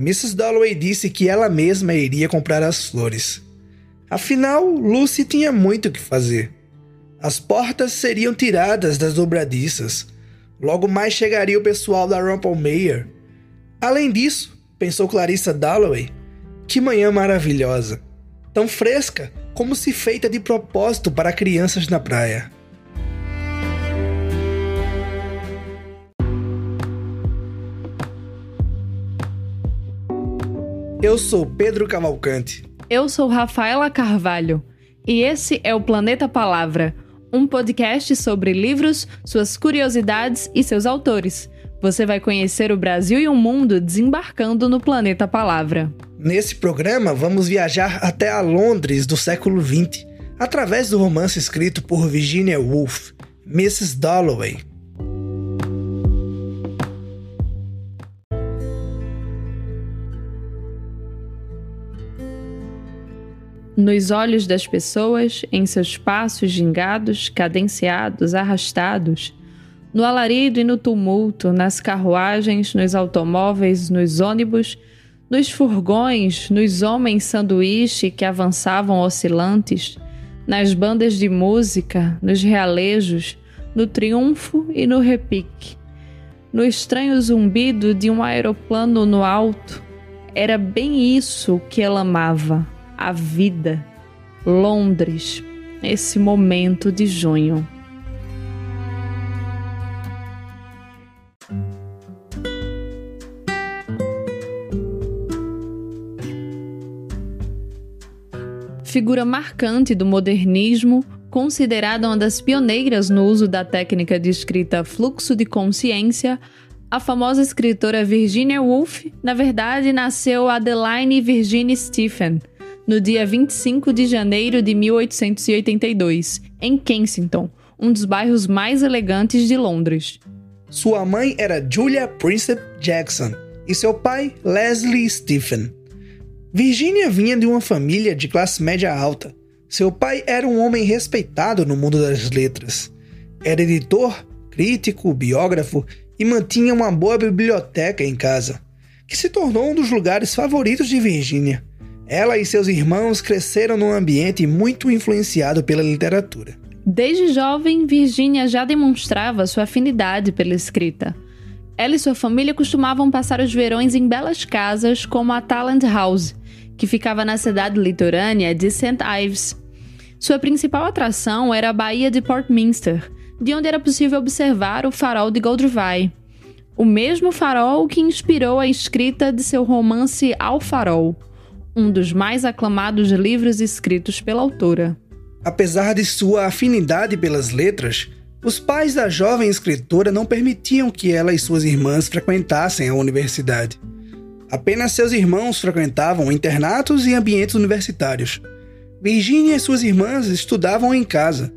Mrs. Dalloway disse que ela mesma iria comprar as flores. Afinal, Lucy tinha muito o que fazer. As portas seriam tiradas das dobradiças. Logo mais chegaria o pessoal da Rumpel Mayer. Além disso, pensou Clarissa Dalloway, que manhã maravilhosa. Tão fresca como se feita de propósito para crianças na praia. Eu sou Pedro Cavalcante. Eu sou Rafaela Carvalho. E esse é o Planeta Palavra, um podcast sobre livros, suas curiosidades e seus autores. Você vai conhecer o Brasil e o mundo desembarcando no Planeta Palavra. Nesse programa, vamos viajar até a Londres do século XX, através do romance escrito por Virginia Woolf, Mrs. Dalloway. Nos olhos das pessoas, em seus passos gingados, cadenciados, arrastados, no alarido e no tumulto, nas carruagens, nos automóveis, nos ônibus, nos furgões, nos homens sanduíche que avançavam oscilantes, nas bandas de música, nos realejos, no triunfo e no repique, no estranho zumbido de um aeroplano no alto. Era bem isso que ela amava a vida. Londres, esse momento de junho. Figura marcante do modernismo, considerada uma das pioneiras no uso da técnica de escrita fluxo de consciência, a famosa escritora Virginia Woolf, na verdade, nasceu Adeline Virginia Stephen, no dia 25 de janeiro de 1882, em Kensington, um dos bairros mais elegantes de Londres. Sua mãe era Julia Princep Jackson e seu pai Leslie Stephen. Virginia vinha de uma família de classe média alta. Seu pai era um homem respeitado no mundo das letras. Era editor, crítico, biógrafo e mantinha uma boa biblioteca em casa, que se tornou um dos lugares favoritos de Virginia. Ela e seus irmãos cresceram num ambiente muito influenciado pela literatura. Desde jovem, Virginia já demonstrava sua afinidade pela escrita. Ela e sua família costumavam passar os verões em belas casas como a Talent House, que ficava na cidade litorânea de St. Ives. Sua principal atração era a Baía de Portminster, de onde era possível observar o farol de Goldrivai, o mesmo farol que inspirou a escrita de seu romance Ao Farol um dos mais aclamados livros escritos pela autora. Apesar de sua afinidade pelas letras, os pais da jovem escritora não permitiam que ela e suas irmãs frequentassem a universidade. Apenas seus irmãos frequentavam internatos e ambientes universitários. Virginia e suas irmãs estudavam em casa.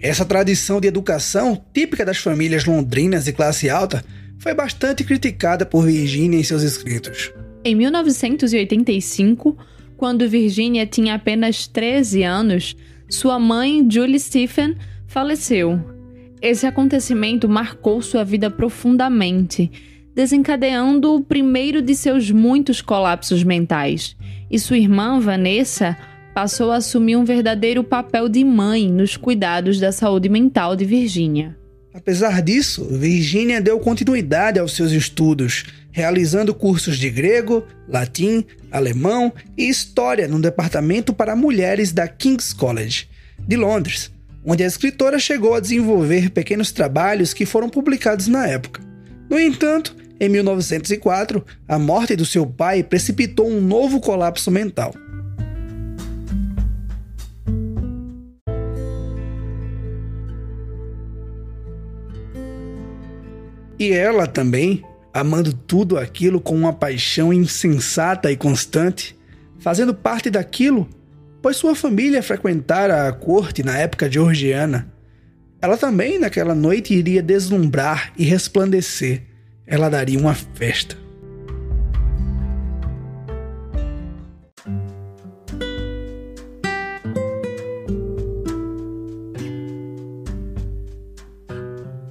Essa tradição de educação, típica das famílias londrinas de classe alta, foi bastante criticada por Virginia em seus escritos. Em 1985, quando Virginia tinha apenas 13 anos, sua mãe, Julie Stephen, faleceu. Esse acontecimento marcou sua vida profundamente, desencadeando o primeiro de seus muitos colapsos mentais. E sua irmã, Vanessa, passou a assumir um verdadeiro papel de mãe nos cuidados da saúde mental de Virginia. Apesar disso, Virginia deu continuidade aos seus estudos, realizando cursos de grego, latim, alemão e história no departamento para mulheres da King's College, de Londres, onde a escritora chegou a desenvolver pequenos trabalhos que foram publicados na época. No entanto, em 1904, a morte do seu pai precipitou um novo colapso mental. E ela também, amando tudo aquilo com uma paixão insensata e constante, fazendo parte daquilo, pois sua família frequentara a corte na época georgiana. Ela também, naquela noite, iria deslumbrar e resplandecer. Ela daria uma festa.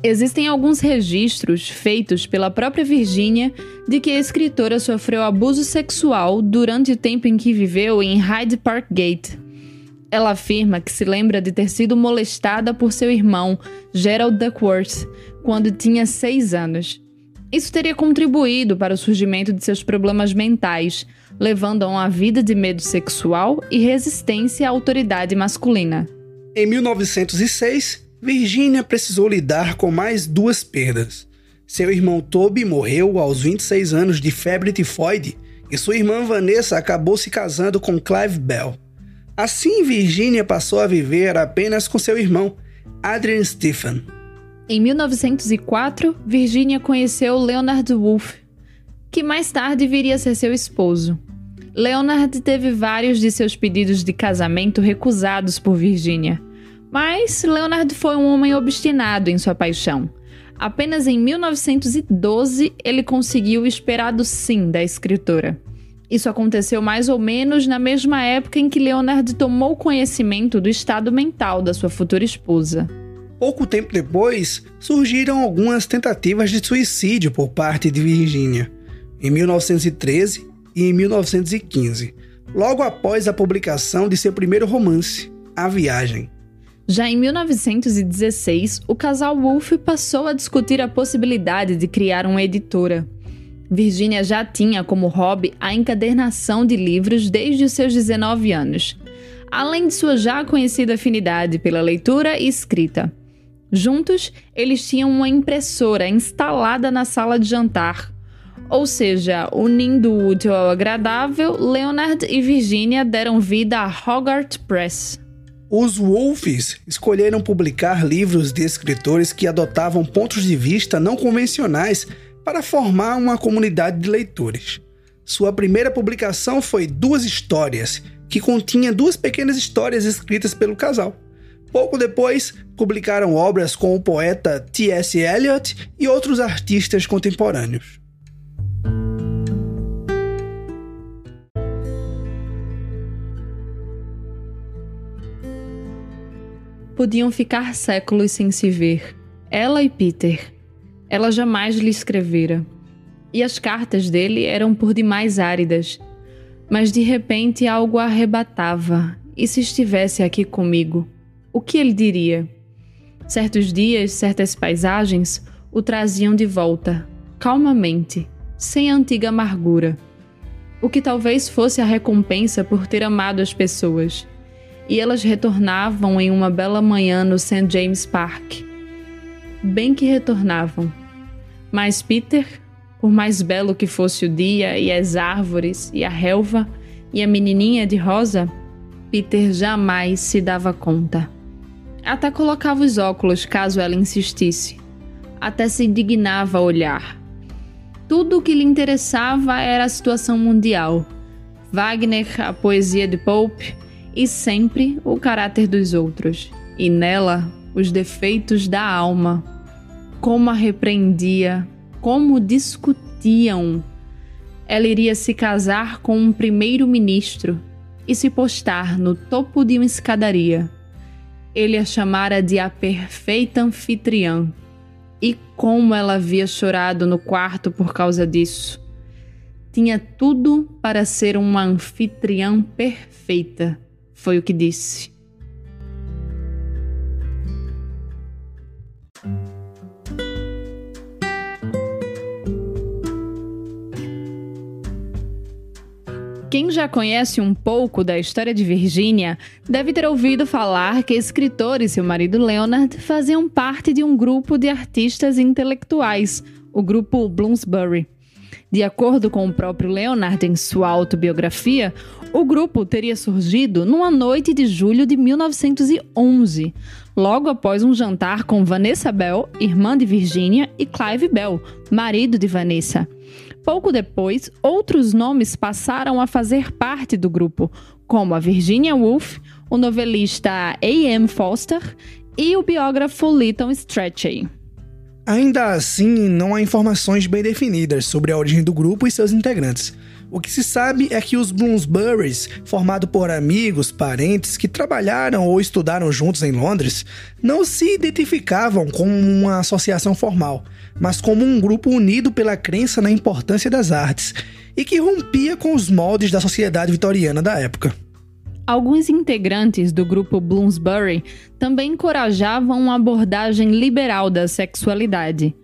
Existem alguns registros feitos pela própria Virginia de que a escritora sofreu abuso sexual durante o tempo em que viveu em Hyde Park Gate. Ela afirma que se lembra de ter sido molestada por seu irmão, Gerald Duckworth, quando tinha seis anos. Isso teria contribuído para o surgimento de seus problemas mentais, levando a uma vida de medo sexual e resistência à autoridade masculina. Em 1906, Virginia precisou lidar com mais duas perdas. Seu irmão Toby morreu aos 26 anos de febre tifoide e sua irmã Vanessa acabou se casando com Clive Bell. Assim, Virginia passou a viver apenas com seu irmão, Adrian Stephen. Em 1904, Virginia conheceu Leonard Woolf, que mais tarde viria a ser seu esposo. Leonard teve vários de seus pedidos de casamento recusados por Virginia. Mas Leonard foi um homem obstinado em sua paixão. Apenas em 1912 ele conseguiu o esperado sim da escritora. Isso aconteceu mais ou menos na mesma época em que Leonard tomou conhecimento do estado mental da sua futura esposa. Pouco tempo depois, surgiram algumas tentativas de suicídio por parte de Virginia, em 1913 e em 1915, logo após a publicação de seu primeiro romance, A Viagem. Já em 1916, o casal Wolff passou a discutir a possibilidade de criar uma editora. Virginia já tinha como hobby a encadernação de livros desde os seus 19 anos, além de sua já conhecida afinidade pela leitura e escrita. Juntos, eles tinham uma impressora instalada na sala de jantar. Ou seja, unindo o útil ao agradável, Leonard e Virginia deram vida à Hogarth Press. Os Wolfes escolheram publicar livros de escritores que adotavam pontos de vista não convencionais para formar uma comunidade de leitores. Sua primeira publicação foi Duas Histórias, que continha duas pequenas histórias escritas pelo casal. Pouco depois, publicaram obras com o poeta T.S. Eliot e outros artistas contemporâneos. Podiam ficar séculos sem se ver. Ela e Peter. Ela jamais lhe escrevera. E as cartas dele eram por demais áridas. Mas de repente algo a arrebatava. E se estivesse aqui comigo, o que ele diria? Certos dias, certas paisagens o traziam de volta, calmamente, sem antiga amargura. O que talvez fosse a recompensa por ter amado as pessoas e elas retornavam em uma bela manhã no St. James Park. Bem que retornavam. Mas Peter, por mais belo que fosse o dia e as árvores e a relva e a menininha de rosa, Peter jamais se dava conta. Até colocava os óculos caso ela insistisse. Até se indignava a olhar. Tudo o que lhe interessava era a situação mundial. Wagner, a poesia de Pope, e sempre o caráter dos outros, e nela os defeitos da alma. Como a repreendia, como discutiam. Ela iria se casar com um primeiro-ministro e se postar no topo de uma escadaria. Ele a chamara de a perfeita anfitriã. E como ela havia chorado no quarto por causa disso. Tinha tudo para ser uma anfitriã perfeita foi o que disse. Quem já conhece um pouco da história de Virginia deve ter ouvido falar que a escritora e seu marido Leonard faziam parte de um grupo de artistas intelectuais, o grupo Bloomsbury. De acordo com o próprio Leonard em sua autobiografia, o grupo teria surgido numa noite de julho de 1911, logo após um jantar com Vanessa Bell, irmã de Virginia, e Clive Bell, marido de Vanessa. Pouco depois, outros nomes passaram a fazer parte do grupo, como a Virginia Woolf, o novelista A.M. Foster e o biógrafo Lytton Strachey. Ainda assim, não há informações bem definidas sobre a origem do grupo e seus integrantes. O que se sabe é que os Bloomsburys, formado por amigos, parentes que trabalharam ou estudaram juntos em Londres, não se identificavam como uma associação formal, mas como um grupo unido pela crença na importância das artes e que rompia com os moldes da sociedade vitoriana da época. Alguns integrantes do grupo Bloomsbury também encorajavam uma abordagem liberal da sexualidade.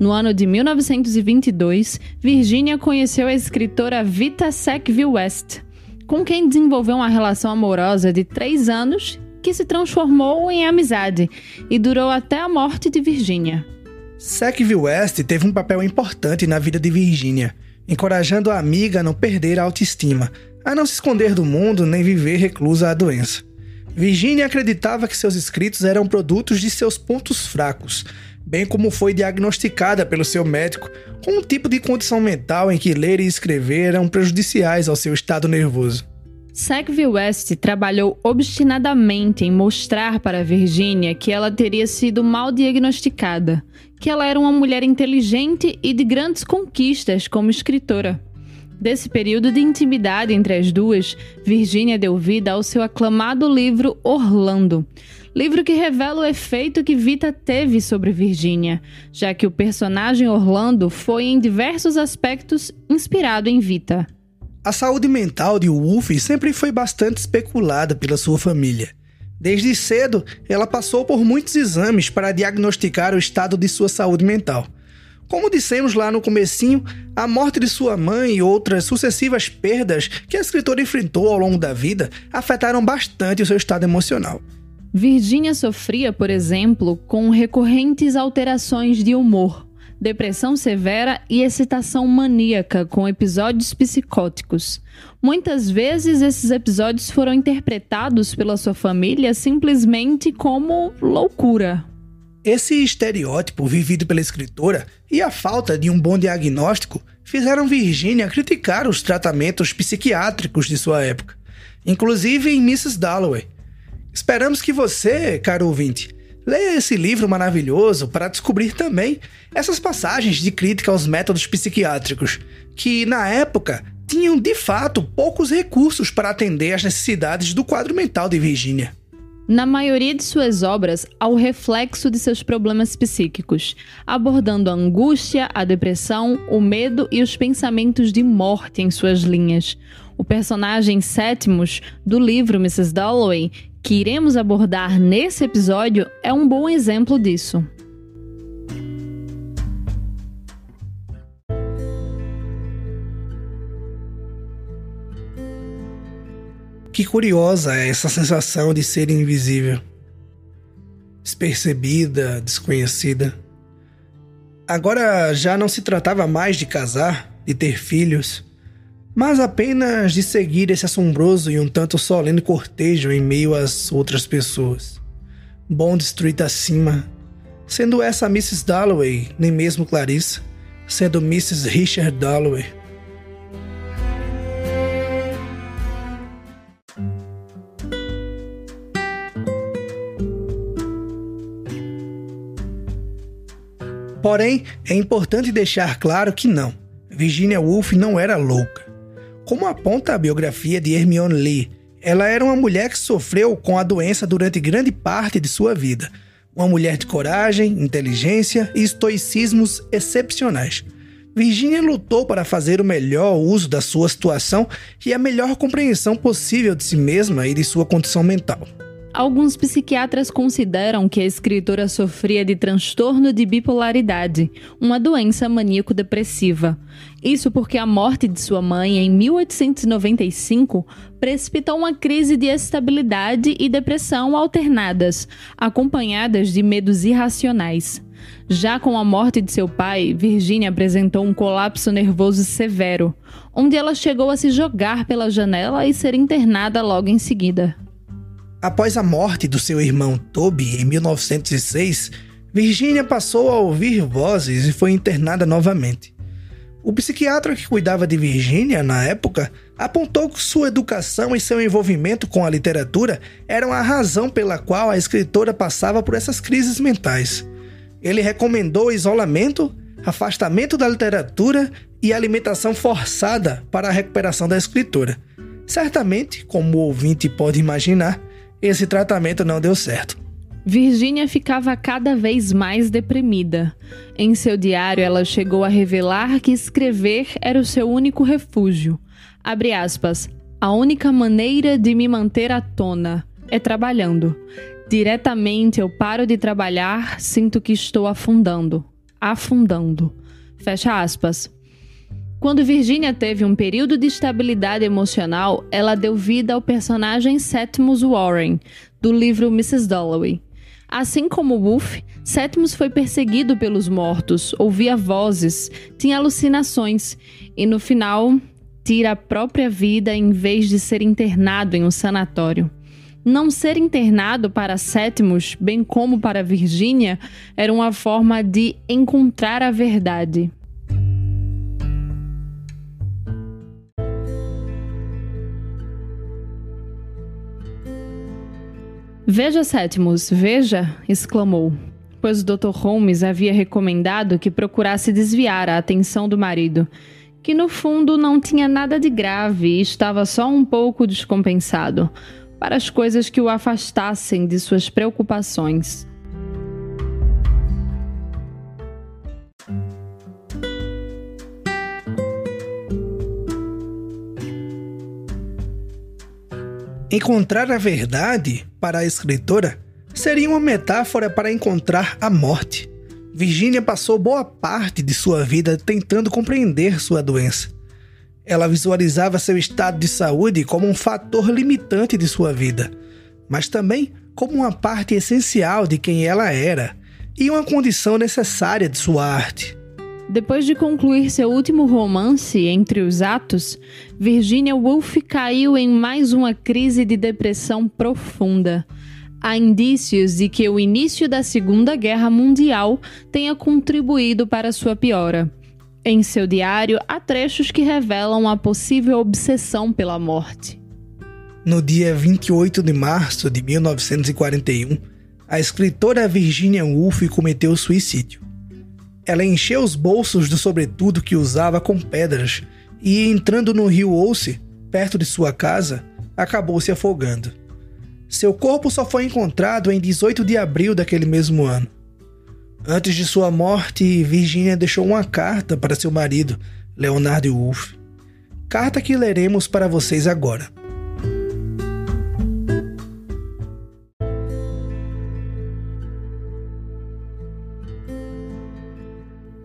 No ano de 1922, Virginia conheceu a escritora Vita Sackville West, com quem desenvolveu uma relação amorosa de três anos que se transformou em amizade e durou até a morte de Virginia. Sackville West teve um papel importante na vida de Virginia, encorajando a amiga a não perder a autoestima, a não se esconder do mundo nem viver reclusa à doença. Virginia acreditava que seus escritos eram produtos de seus pontos fracos, bem como foi diagnosticada pelo seu médico com um tipo de condição mental em que ler e escrever eram prejudiciais ao seu estado nervoso. Sackville West trabalhou obstinadamente em mostrar para Virginia que ela teria sido mal diagnosticada, que ela era uma mulher inteligente e de grandes conquistas como escritora. Desse período de intimidade entre as duas, Virginia deu vida ao seu aclamado livro Orlando, livro que revela o efeito que Vita teve sobre Virginia, já que o personagem Orlando foi em diversos aspectos inspirado em Vita. A saúde mental de Wolf sempre foi bastante especulada pela sua família. Desde cedo, ela passou por muitos exames para diagnosticar o estado de sua saúde mental. Como dissemos lá no comecinho, a morte de sua mãe e outras sucessivas perdas que a escritora enfrentou ao longo da vida afetaram bastante o seu estado emocional. Virginia sofria, por exemplo, com recorrentes alterações de humor, depressão severa e excitação maníaca com episódios psicóticos. Muitas vezes esses episódios foram interpretados pela sua família simplesmente como loucura. Esse estereótipo vivido pela escritora e a falta de um bom diagnóstico fizeram Virginia criticar os tratamentos psiquiátricos de sua época, inclusive em Mrs. Dalloway. Esperamos que você, caro ouvinte, leia esse livro maravilhoso para descobrir também essas passagens de crítica aos métodos psiquiátricos, que na época tinham de fato poucos recursos para atender às necessidades do quadro mental de Virginia. Na maioria de suas obras, há o reflexo de seus problemas psíquicos, abordando a angústia, a depressão, o medo e os pensamentos de morte em suas linhas. O personagem Sétimos do livro Mrs. Dalloway, que iremos abordar nesse episódio, é um bom exemplo disso. Que curiosa é essa sensação de ser invisível, despercebida, desconhecida. Agora já não se tratava mais de casar, de ter filhos, mas apenas de seguir esse assombroso e um tanto solene cortejo em meio às outras pessoas. Bond Street acima, sendo essa Mrs. Dalloway, nem mesmo Clarissa, sendo Mrs. Richard Dalloway. Porém, é importante deixar claro que não. Virginia Woolf não era louca. Como aponta a biografia de Hermione Lee, ela era uma mulher que sofreu com a doença durante grande parte de sua vida. Uma mulher de coragem, inteligência e estoicismos excepcionais. Virginia lutou para fazer o melhor uso da sua situação e a melhor compreensão possível de si mesma e de sua condição mental. Alguns psiquiatras consideram que a escritora sofria de transtorno de bipolaridade, uma doença maníaco-depressiva. Isso porque a morte de sua mãe em 1895 precipitou uma crise de estabilidade e depressão alternadas, acompanhadas de medos irracionais. Já com a morte de seu pai, Virginia apresentou um colapso nervoso severo, onde ela chegou a se jogar pela janela e ser internada logo em seguida. Após a morte do seu irmão Toby em 1906, Virginia passou a ouvir vozes e foi internada novamente. O psiquiatra que cuidava de Virginia na época apontou que sua educação e seu envolvimento com a literatura eram a razão pela qual a escritora passava por essas crises mentais. Ele recomendou isolamento, afastamento da literatura e alimentação forçada para a recuperação da escritora. Certamente, como o ouvinte pode imaginar, esse tratamento não deu certo. Virginia ficava cada vez mais deprimida. Em seu diário, ela chegou a revelar que escrever era o seu único refúgio. Abre aspas. A única maneira de me manter à tona é trabalhando. Diretamente eu paro de trabalhar, sinto que estou afundando. Afundando. Fecha aspas. Quando Virginia teve um período de estabilidade emocional, ela deu vida ao personagem Septimus Warren, do livro Mrs. Dalloway. Assim como Wolf, Septimus foi perseguido pelos mortos, ouvia vozes, tinha alucinações e, no final, tira a própria vida em vez de ser internado em um sanatório. Não ser internado para Sétimos, bem como para Virgínia, era uma forma de encontrar a verdade. Veja, Sétimos, veja! exclamou, pois o Dr. Holmes havia recomendado que procurasse desviar a atenção do marido, que no fundo não tinha nada de grave e estava só um pouco descompensado para as coisas que o afastassem de suas preocupações. Encontrar a verdade, para a escritora, seria uma metáfora para encontrar a morte. Virginia passou boa parte de sua vida tentando compreender sua doença. Ela visualizava seu estado de saúde como um fator limitante de sua vida, mas também como uma parte essencial de quem ela era e uma condição necessária de sua arte. Depois de concluir seu último romance, Entre os Atos, Virginia Woolf caiu em mais uma crise de depressão profunda. Há indícios de que o início da Segunda Guerra Mundial tenha contribuído para sua piora. Em seu diário, há trechos que revelam a possível obsessão pela morte. No dia 28 de março de 1941, a escritora Virginia Woolf cometeu suicídio. Ela encheu os bolsos do sobretudo que usava com pedras e, entrando no rio Ouse, perto de sua casa, acabou se afogando. Seu corpo só foi encontrado em 18 de abril daquele mesmo ano. Antes de sua morte, Virginia deixou uma carta para seu marido, Leonardo Wolff. Carta que leremos para vocês agora.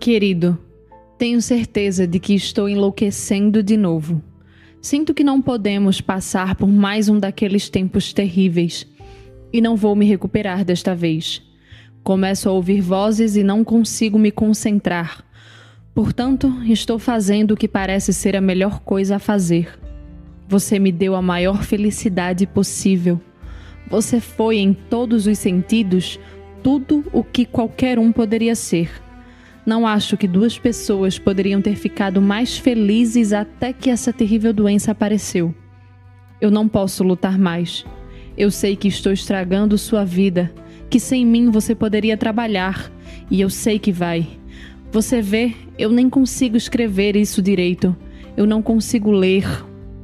Querido, tenho certeza de que estou enlouquecendo de novo. Sinto que não podemos passar por mais um daqueles tempos terríveis e não vou me recuperar desta vez. Começo a ouvir vozes e não consigo me concentrar. Portanto, estou fazendo o que parece ser a melhor coisa a fazer. Você me deu a maior felicidade possível. Você foi, em todos os sentidos, tudo o que qualquer um poderia ser. Não acho que duas pessoas poderiam ter ficado mais felizes até que essa terrível doença apareceu. Eu não posso lutar mais. Eu sei que estou estragando sua vida que sem mim você poderia trabalhar, e eu sei que vai. Você vê, eu nem consigo escrever isso direito. Eu não consigo ler.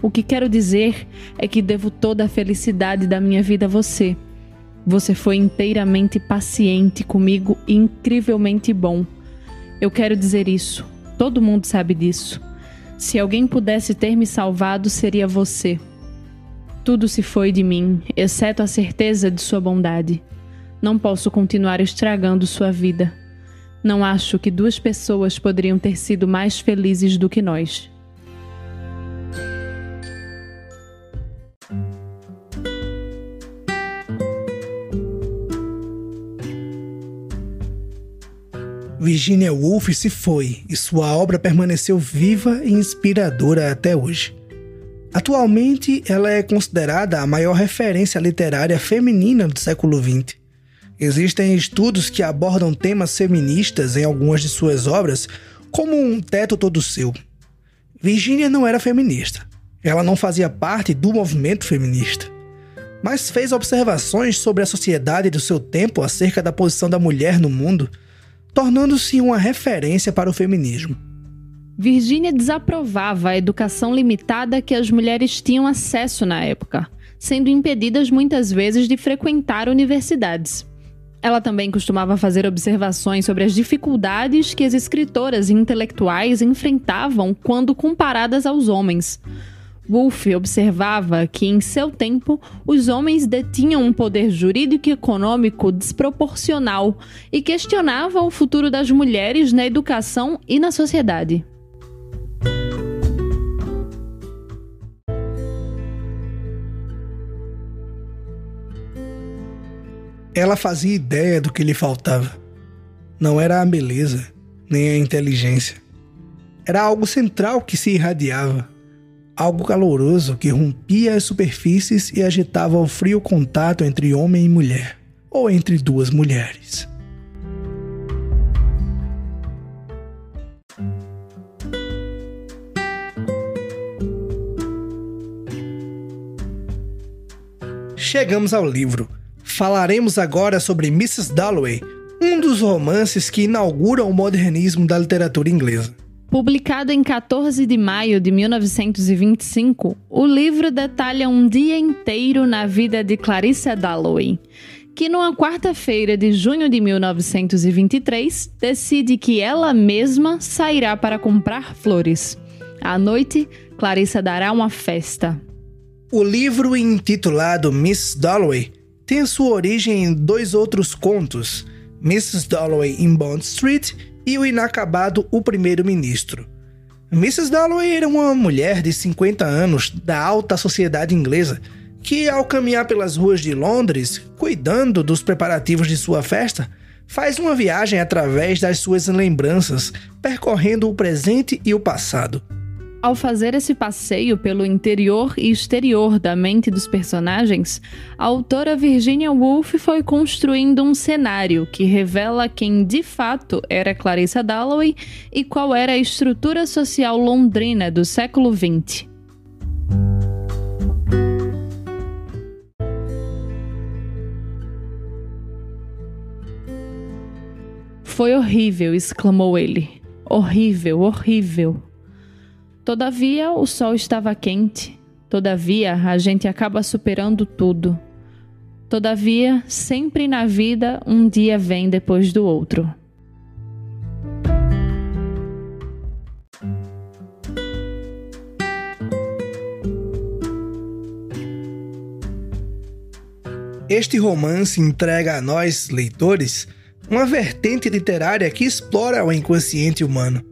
O que quero dizer é que devo toda a felicidade da minha vida a você. Você foi inteiramente paciente comigo e incrivelmente bom. Eu quero dizer isso. Todo mundo sabe disso. Se alguém pudesse ter me salvado, seria você. Tudo se foi de mim, exceto a certeza de sua bondade. Não posso continuar estragando sua vida. Não acho que duas pessoas poderiam ter sido mais felizes do que nós. Virginia Woolf se foi e sua obra permaneceu viva e inspiradora até hoje. Atualmente, ela é considerada a maior referência literária feminina do século XX. Existem estudos que abordam temas feministas em algumas de suas obras, como Um Teto Todo Seu. Virginia não era feminista. Ela não fazia parte do movimento feminista, mas fez observações sobre a sociedade do seu tempo acerca da posição da mulher no mundo, tornando-se uma referência para o feminismo. Virginia desaprovava a educação limitada que as mulheres tinham acesso na época, sendo impedidas muitas vezes de frequentar universidades. Ela também costumava fazer observações sobre as dificuldades que as escritoras e intelectuais enfrentavam quando comparadas aos homens. Wolff observava que, em seu tempo, os homens detinham um poder jurídico e econômico desproporcional e questionava o futuro das mulheres na educação e na sociedade. Ela fazia ideia do que lhe faltava. Não era a beleza, nem a inteligência. Era algo central que se irradiava, algo caloroso que rompia as superfícies e agitava o frio contato entre homem e mulher, ou entre duas mulheres. Chegamos ao livro falaremos agora sobre Mrs. Dalloway, um dos romances que inauguram o modernismo da literatura inglesa. Publicado em 14 de maio de 1925, o livro detalha um dia inteiro na vida de Clarissa Dalloway, que numa quarta-feira de junho de 1923 decide que ela mesma sairá para comprar flores. À noite, Clarissa dará uma festa. O livro intitulado Miss Dalloway tem sua origem em dois outros contos, Mrs. Dalloway in Bond Street e o inacabado O Primeiro-Ministro. Mrs. Dalloway era uma mulher de 50 anos da alta sociedade inglesa que, ao caminhar pelas ruas de Londres, cuidando dos preparativos de sua festa, faz uma viagem através das suas lembranças, percorrendo o presente e o passado. Ao fazer esse passeio pelo interior e exterior da mente dos personagens, a autora Virginia Woolf foi construindo um cenário que revela quem de fato era Clarissa Dalloway e qual era a estrutura social londrina do século XX. Foi horrível, exclamou ele. Horrível, horrível. Todavia, o sol estava quente. Todavia, a gente acaba superando tudo. Todavia, sempre na vida, um dia vem depois do outro. Este romance entrega a nós, leitores, uma vertente literária que explora o inconsciente humano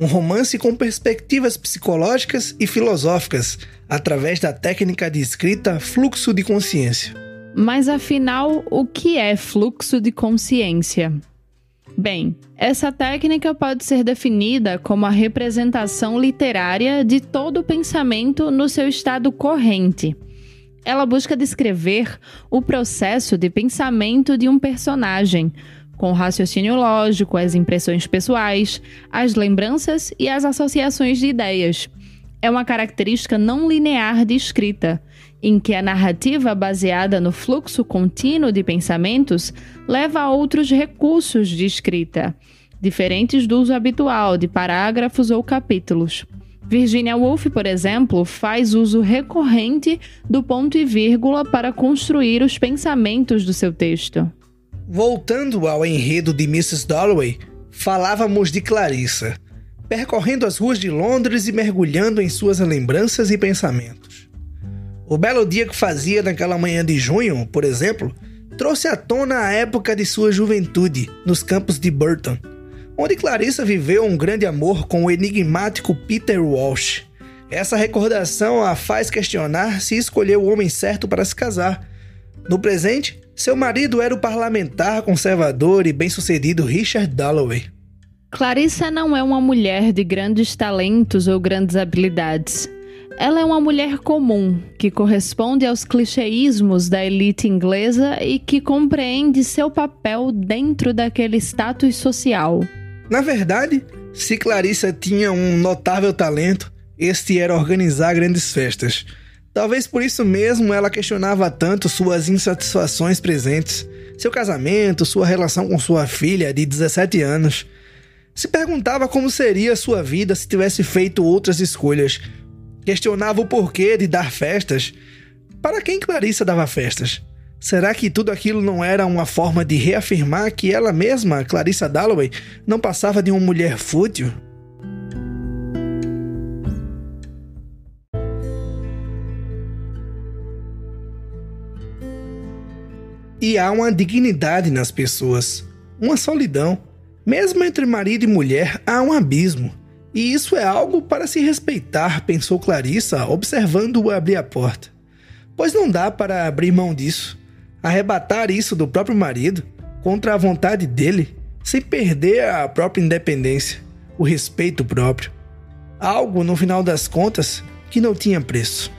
um romance com perspectivas psicológicas e filosóficas, através da técnica de escrita fluxo de consciência. Mas afinal, o que é fluxo de consciência? Bem, essa técnica pode ser definida como a representação literária de todo o pensamento no seu estado corrente. Ela busca descrever o processo de pensamento de um personagem, com o raciocínio lógico, as impressões pessoais, as lembranças e as associações de ideias. É uma característica não linear de escrita, em que a narrativa baseada no fluxo contínuo de pensamentos leva a outros recursos de escrita, diferentes do uso habitual de parágrafos ou capítulos. Virginia Woolf, por exemplo, faz uso recorrente do ponto e vírgula para construir os pensamentos do seu texto. Voltando ao enredo de Mrs. Dalloway, falávamos de Clarissa, percorrendo as ruas de Londres e mergulhando em suas lembranças e pensamentos. O belo dia que fazia naquela manhã de junho, por exemplo, trouxe à tona a época de sua juventude nos campos de Burton, onde Clarissa viveu um grande amor com o enigmático Peter Walsh. Essa recordação a faz questionar se escolheu o homem certo para se casar. No presente, seu marido era o parlamentar conservador e bem-sucedido Richard Dalloway. Clarissa não é uma mulher de grandes talentos ou grandes habilidades. Ela é uma mulher comum, que corresponde aos clichêismos da elite inglesa e que compreende seu papel dentro daquele status social. Na verdade, se Clarissa tinha um notável talento, este era organizar grandes festas. Talvez por isso mesmo ela questionava tanto suas insatisfações presentes, seu casamento, sua relação com sua filha de 17 anos. Se perguntava como seria sua vida se tivesse feito outras escolhas. Questionava o porquê de dar festas. Para quem Clarissa dava festas? Será que tudo aquilo não era uma forma de reafirmar que ela mesma, Clarissa Dalloway, não passava de uma mulher fútil? E há uma dignidade nas pessoas, uma solidão. Mesmo entre marido e mulher há um abismo. E isso é algo para se respeitar, pensou Clarissa, observando-o abrir a porta. Pois não dá para abrir mão disso arrebatar isso do próprio marido contra a vontade dele, sem perder a própria independência, o respeito próprio. Algo, no final das contas, que não tinha preço.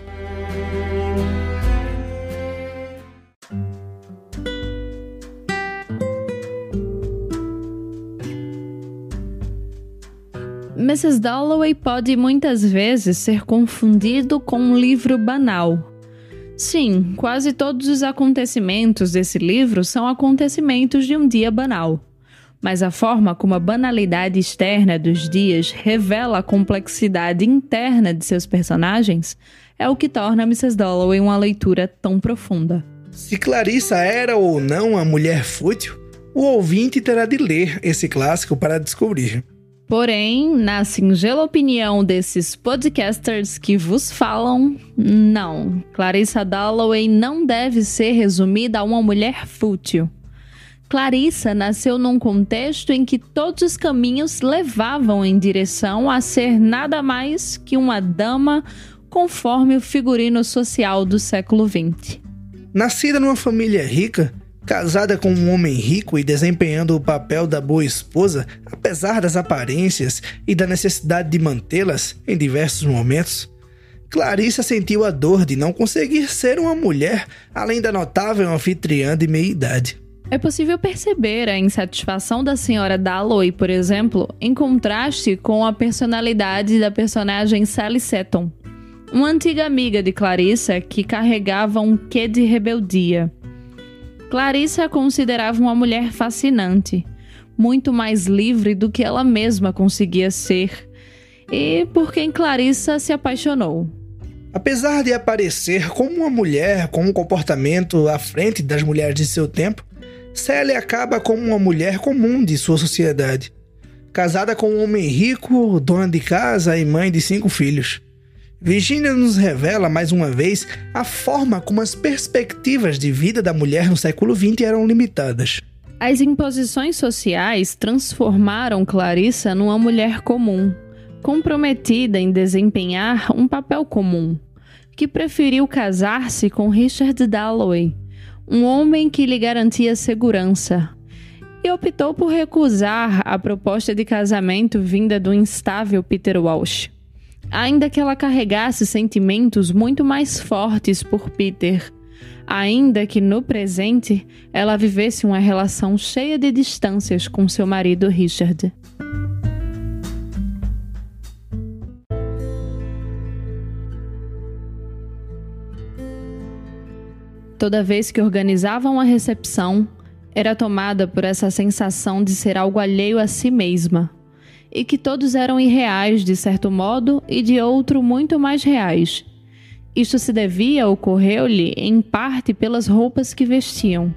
Mrs. Dalloway pode muitas vezes ser confundido com um livro banal, Sim, quase todos os acontecimentos desse livro são acontecimentos de um dia banal. Mas a forma como a banalidade externa dos dias revela a complexidade interna de seus personagens é o que torna Mrs. Dalloway uma leitura tão profunda. Se Clarissa era ou não uma mulher fútil, o ouvinte terá de ler esse clássico para descobrir. Porém, na singela opinião desses podcasters que vos falam, não. Clarissa Dalloway não deve ser resumida a uma mulher fútil. Clarissa nasceu num contexto em que todos os caminhos levavam em direção a ser nada mais que uma dama conforme o figurino social do século XX. Nascida numa família rica, Casada com um homem rico e desempenhando o papel da boa esposa, apesar das aparências e da necessidade de mantê-las em diversos momentos, Clarissa sentiu a dor de não conseguir ser uma mulher, além da notável anfitriã de meia-idade. É possível perceber a insatisfação da senhora Dalloway, por exemplo, em contraste com a personalidade da personagem Sally Seton, uma antiga amiga de Clarissa que carregava um quê de rebeldia. Clarissa a considerava uma mulher fascinante, muito mais livre do que ela mesma conseguia ser, e por quem Clarissa se apaixonou. Apesar de aparecer como uma mulher com um comportamento à frente das mulheres de seu tempo, Sally acaba como uma mulher comum de sua sociedade. Casada com um homem rico, dona de casa e mãe de cinco filhos. Virginia nos revela mais uma vez a forma como as perspectivas de vida da mulher no século XX eram limitadas. As imposições sociais transformaram Clarissa numa mulher comum, comprometida em desempenhar um papel comum, que preferiu casar-se com Richard Dalloway, um homem que lhe garantia segurança, e optou por recusar a proposta de casamento vinda do instável Peter Walsh ainda que ela carregasse sentimentos muito mais fortes por Peter, ainda que no presente ela vivesse uma relação cheia de distâncias com seu marido Richard. Toda vez que organizavam a recepção, era tomada por essa sensação de ser algo alheio a si mesma e que todos eram irreais de certo modo e de outro muito mais reais. Isto se devia ocorreu-lhe em parte pelas roupas que vestiam,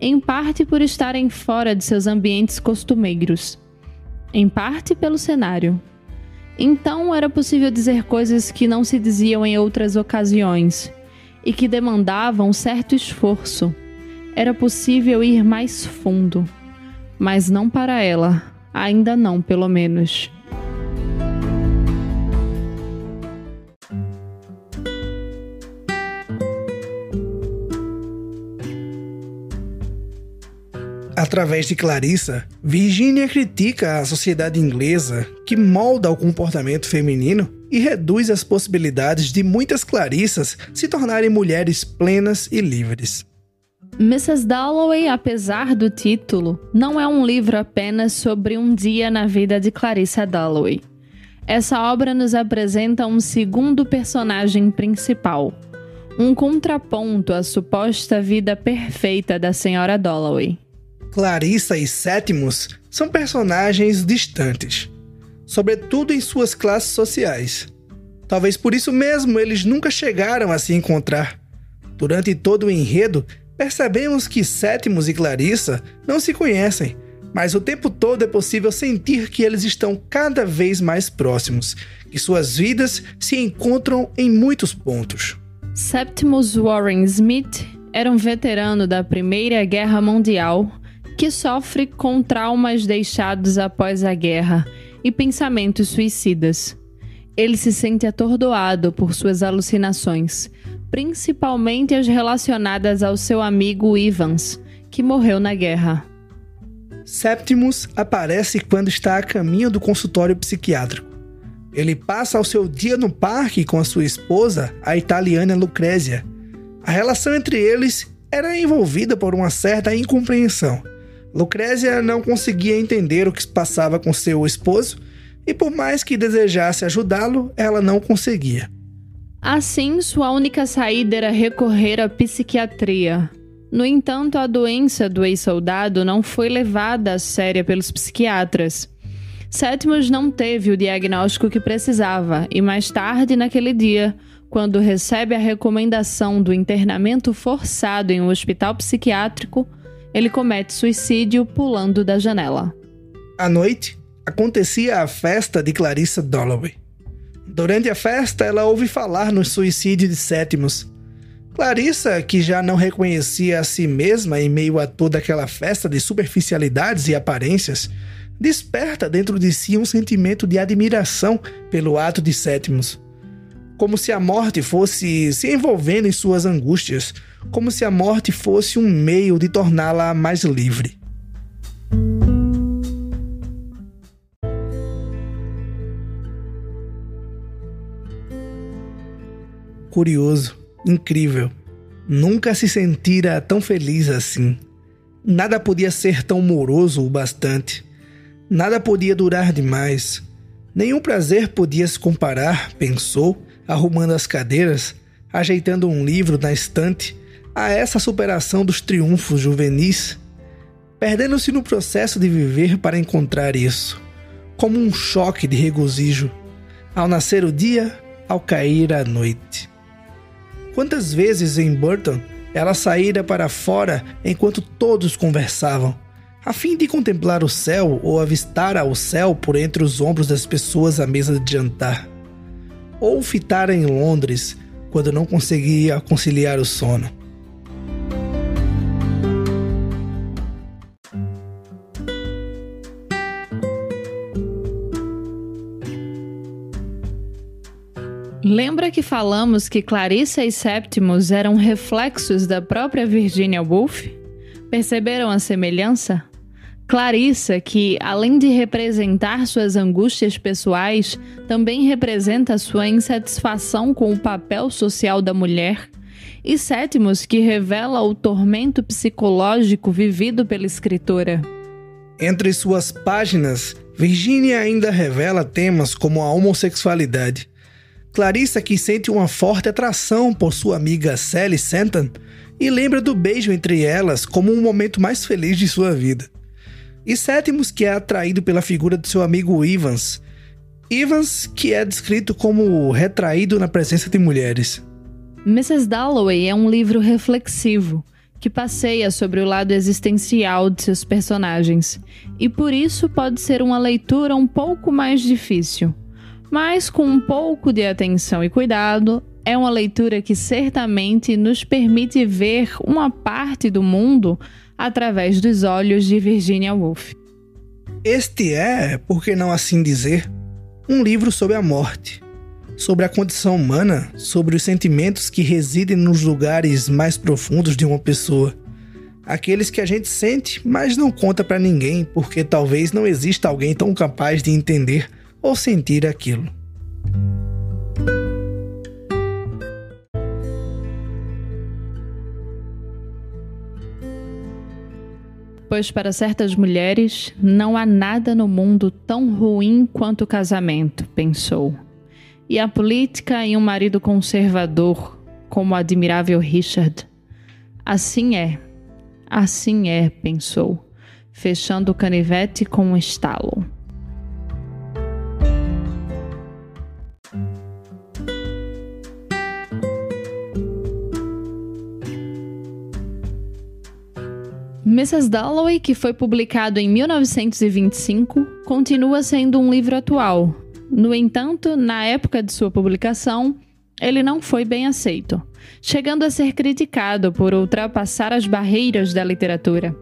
em parte por estarem fora de seus ambientes costumeiros, em parte pelo cenário. Então era possível dizer coisas que não se diziam em outras ocasiões e que demandavam certo esforço. Era possível ir mais fundo, mas não para ela, Ainda não, pelo menos. Através de Clarissa, Virginia critica a sociedade inglesa que molda o comportamento feminino e reduz as possibilidades de muitas Clarissas se tornarem mulheres plenas e livres. Mrs. Dalloway, apesar do título, não é um livro apenas sobre um dia na vida de Clarissa Dalloway. Essa obra nos apresenta um segundo personagem principal, um contraponto à suposta vida perfeita da senhora Dalloway. Clarissa e Sétimos são personagens distantes, sobretudo em suas classes sociais. Talvez por isso mesmo eles nunca chegaram a se encontrar. Durante todo o enredo, percebemos que Sétimos e Clarissa não se conhecem, mas o tempo todo é possível sentir que eles estão cada vez mais próximos, que suas vidas se encontram em muitos pontos. Septimus Warren Smith era um veterano da Primeira Guerra Mundial que sofre com traumas deixados após a guerra e pensamentos suicidas. Ele se sente atordoado por suas alucinações, principalmente as relacionadas ao seu amigo Ivans, que morreu na guerra. Septimus aparece quando está a caminho do consultório psiquiátrico. Ele passa o seu dia no parque com a sua esposa, a italiana Lucrezia. A relação entre eles era envolvida por uma certa incompreensão. Lucrezia não conseguia entender o que se passava com seu esposo e, por mais que desejasse ajudá-lo, ela não conseguia. Assim, sua única saída era recorrer à psiquiatria. No entanto, a doença do ex-soldado não foi levada a séria pelos psiquiatras. Sétimos não teve o diagnóstico que precisava e mais tarde naquele dia, quando recebe a recomendação do internamento forçado em um hospital psiquiátrico, ele comete suicídio pulando da janela. À noite, acontecia a festa de Clarissa Dalloway. Durante a festa, ela ouve falar no suicídio de Sétimos. Clarissa, que já não reconhecia a si mesma em meio a toda aquela festa de superficialidades e aparências, desperta dentro de si um sentimento de admiração pelo ato de Sétimos. Como se a morte fosse se envolvendo em suas angústias, como se a morte fosse um meio de torná-la mais livre. Curioso, incrível. Nunca se sentira tão feliz assim. Nada podia ser tão moroso o bastante. Nada podia durar demais. Nenhum prazer podia se comparar, pensou, arrumando as cadeiras, ajeitando um livro na estante, a essa superação dos triunfos juvenis, perdendo-se no processo de viver para encontrar isso, como um choque de regozijo, ao nascer o dia, ao cair a noite. Quantas vezes em Burton ela saíra para fora enquanto todos conversavam, a fim de contemplar o céu ou avistar ao céu por entre os ombros das pessoas à mesa de jantar. Ou fitar em Londres quando não conseguia conciliar o sono. Lembra que falamos que Clarissa e Septimus eram reflexos da própria Virginia Woolf? Perceberam a semelhança? Clarissa, que além de representar suas angústias pessoais, também representa sua insatisfação com o papel social da mulher, e Sétimos, que revela o tormento psicológico vivido pela escritora. Entre suas páginas, Virginia ainda revela temas como a homossexualidade. Clarissa, que sente uma forte atração por sua amiga Sally Santon e lembra do beijo entre elas como um momento mais feliz de sua vida. E Sétimos, que é atraído pela figura de seu amigo Ivans. Ivans, que é descrito como retraído na presença de mulheres. Mrs. Dalloway é um livro reflexivo que passeia sobre o lado existencial de seus personagens e por isso pode ser uma leitura um pouco mais difícil. Mas com um pouco de atenção e cuidado, é uma leitura que certamente nos permite ver uma parte do mundo através dos olhos de Virginia Woolf. Este é, por que não assim dizer, um livro sobre a morte, sobre a condição humana, sobre os sentimentos que residem nos lugares mais profundos de uma pessoa. Aqueles que a gente sente, mas não conta para ninguém, porque talvez não exista alguém tão capaz de entender ou sentir aquilo. pois para certas mulheres não há nada no mundo tão ruim quanto o casamento, pensou. E a política em um marido conservador, como o admirável Richard. Assim é, assim é, pensou. fechando o canivete com um estalo. Mrs. Dalloway, que foi publicado em 1925, continua sendo um livro atual. No entanto, na época de sua publicação, ele não foi bem aceito, chegando a ser criticado por ultrapassar as barreiras da literatura.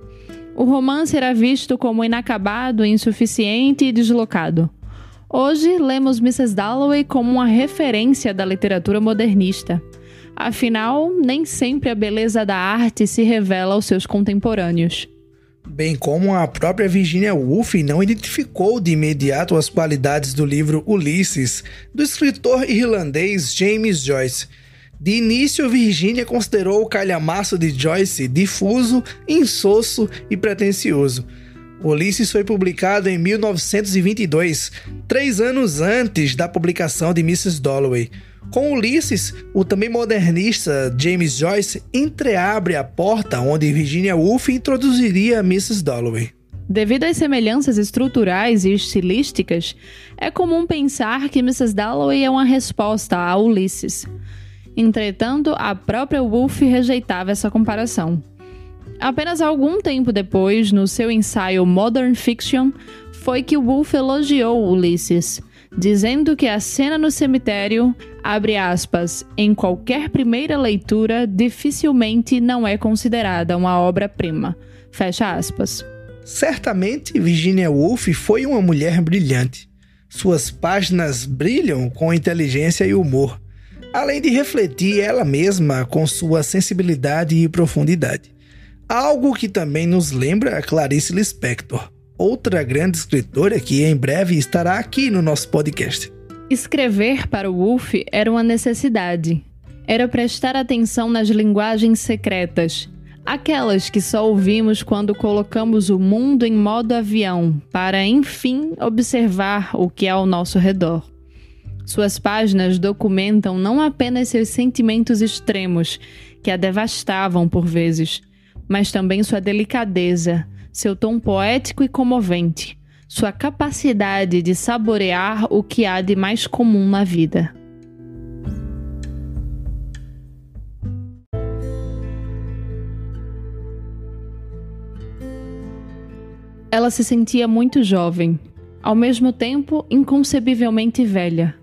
O romance era visto como inacabado, insuficiente e deslocado. Hoje, lemos Mrs. Dalloway como uma referência da literatura modernista. Afinal, nem sempre a beleza da arte se revela aos seus contemporâneos. Bem como a própria Virginia Woolf não identificou de imediato as qualidades do livro Ulisses, do escritor irlandês James Joyce. De início, Virginia considerou o calhamaço de Joyce difuso, insosso e pretensioso. Ulisses foi publicado em 1922, três anos antes da publicação de Mrs. Dalloway. Com Ulisses, o também modernista James Joyce entreabre a porta onde Virginia Woolf introduziria Mrs. Dalloway. Devido às semelhanças estruturais e estilísticas, é comum pensar que Mrs. Dalloway é uma resposta a Ulisses. Entretanto, a própria Woolf rejeitava essa comparação. Apenas algum tempo depois, no seu ensaio Modern Fiction, foi que Woolf elogiou Ulisses, dizendo que a cena no cemitério, abre aspas, em qualquer primeira leitura, dificilmente não é considerada uma obra-prima. Fecha aspas. Certamente, Virginia Woolf foi uma mulher brilhante. Suas páginas brilham com inteligência e humor, além de refletir ela mesma com sua sensibilidade e profundidade. Algo que também nos lembra Clarice Lispector outra grande escritora que em breve estará aqui no nosso podcast. Escrever para Wolff era uma necessidade. Era prestar atenção nas linguagens secretas, aquelas que só ouvimos quando colocamos o mundo em modo avião, para enfim observar o que há ao nosso redor. Suas páginas documentam não apenas seus sentimentos extremos, que a devastavam por vezes, mas também sua delicadeza, seu tom poético e comovente, sua capacidade de saborear o que há de mais comum na vida. Ela se sentia muito jovem, ao mesmo tempo inconcebivelmente velha.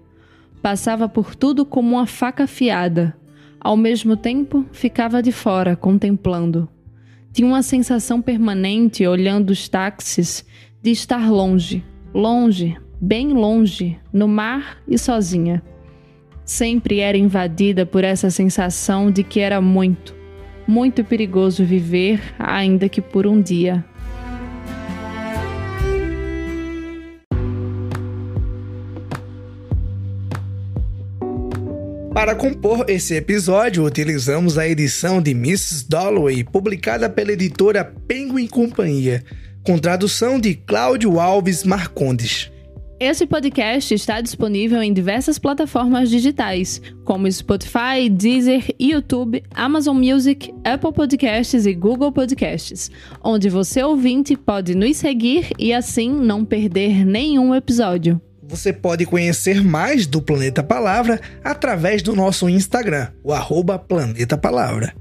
Passava por tudo como uma faca afiada, ao mesmo tempo ficava de fora contemplando. Tinha uma sensação permanente, olhando os táxis, de estar longe, longe, bem longe, no mar e sozinha. Sempre era invadida por essa sensação de que era muito, muito perigoso viver, ainda que por um dia. Para compor esse episódio, utilizamos a edição de Mrs. Dalloway, publicada pela editora Penguin Companhia, com tradução de Cláudio Alves Marcondes. Esse podcast está disponível em diversas plataformas digitais, como Spotify, Deezer, YouTube, Amazon Music, Apple Podcasts e Google Podcasts, onde você ouvinte pode nos seguir e assim não perder nenhum episódio. Você pode conhecer mais do Planeta Palavra através do nosso Instagram, o arroba Planeta Palavra.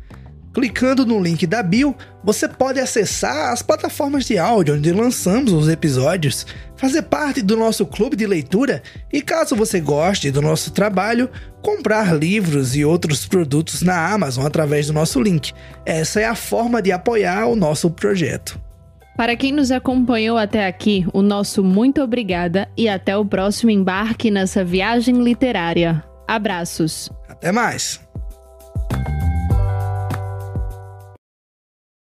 Clicando no link da bio, você pode acessar as plataformas de áudio onde lançamos os episódios, fazer parte do nosso clube de leitura e, caso você goste do nosso trabalho, comprar livros e outros produtos na Amazon através do nosso link. Essa é a forma de apoiar o nosso projeto. Para quem nos acompanhou até aqui, o nosso muito obrigada e até o próximo embarque nessa viagem literária. Abraços. Até mais.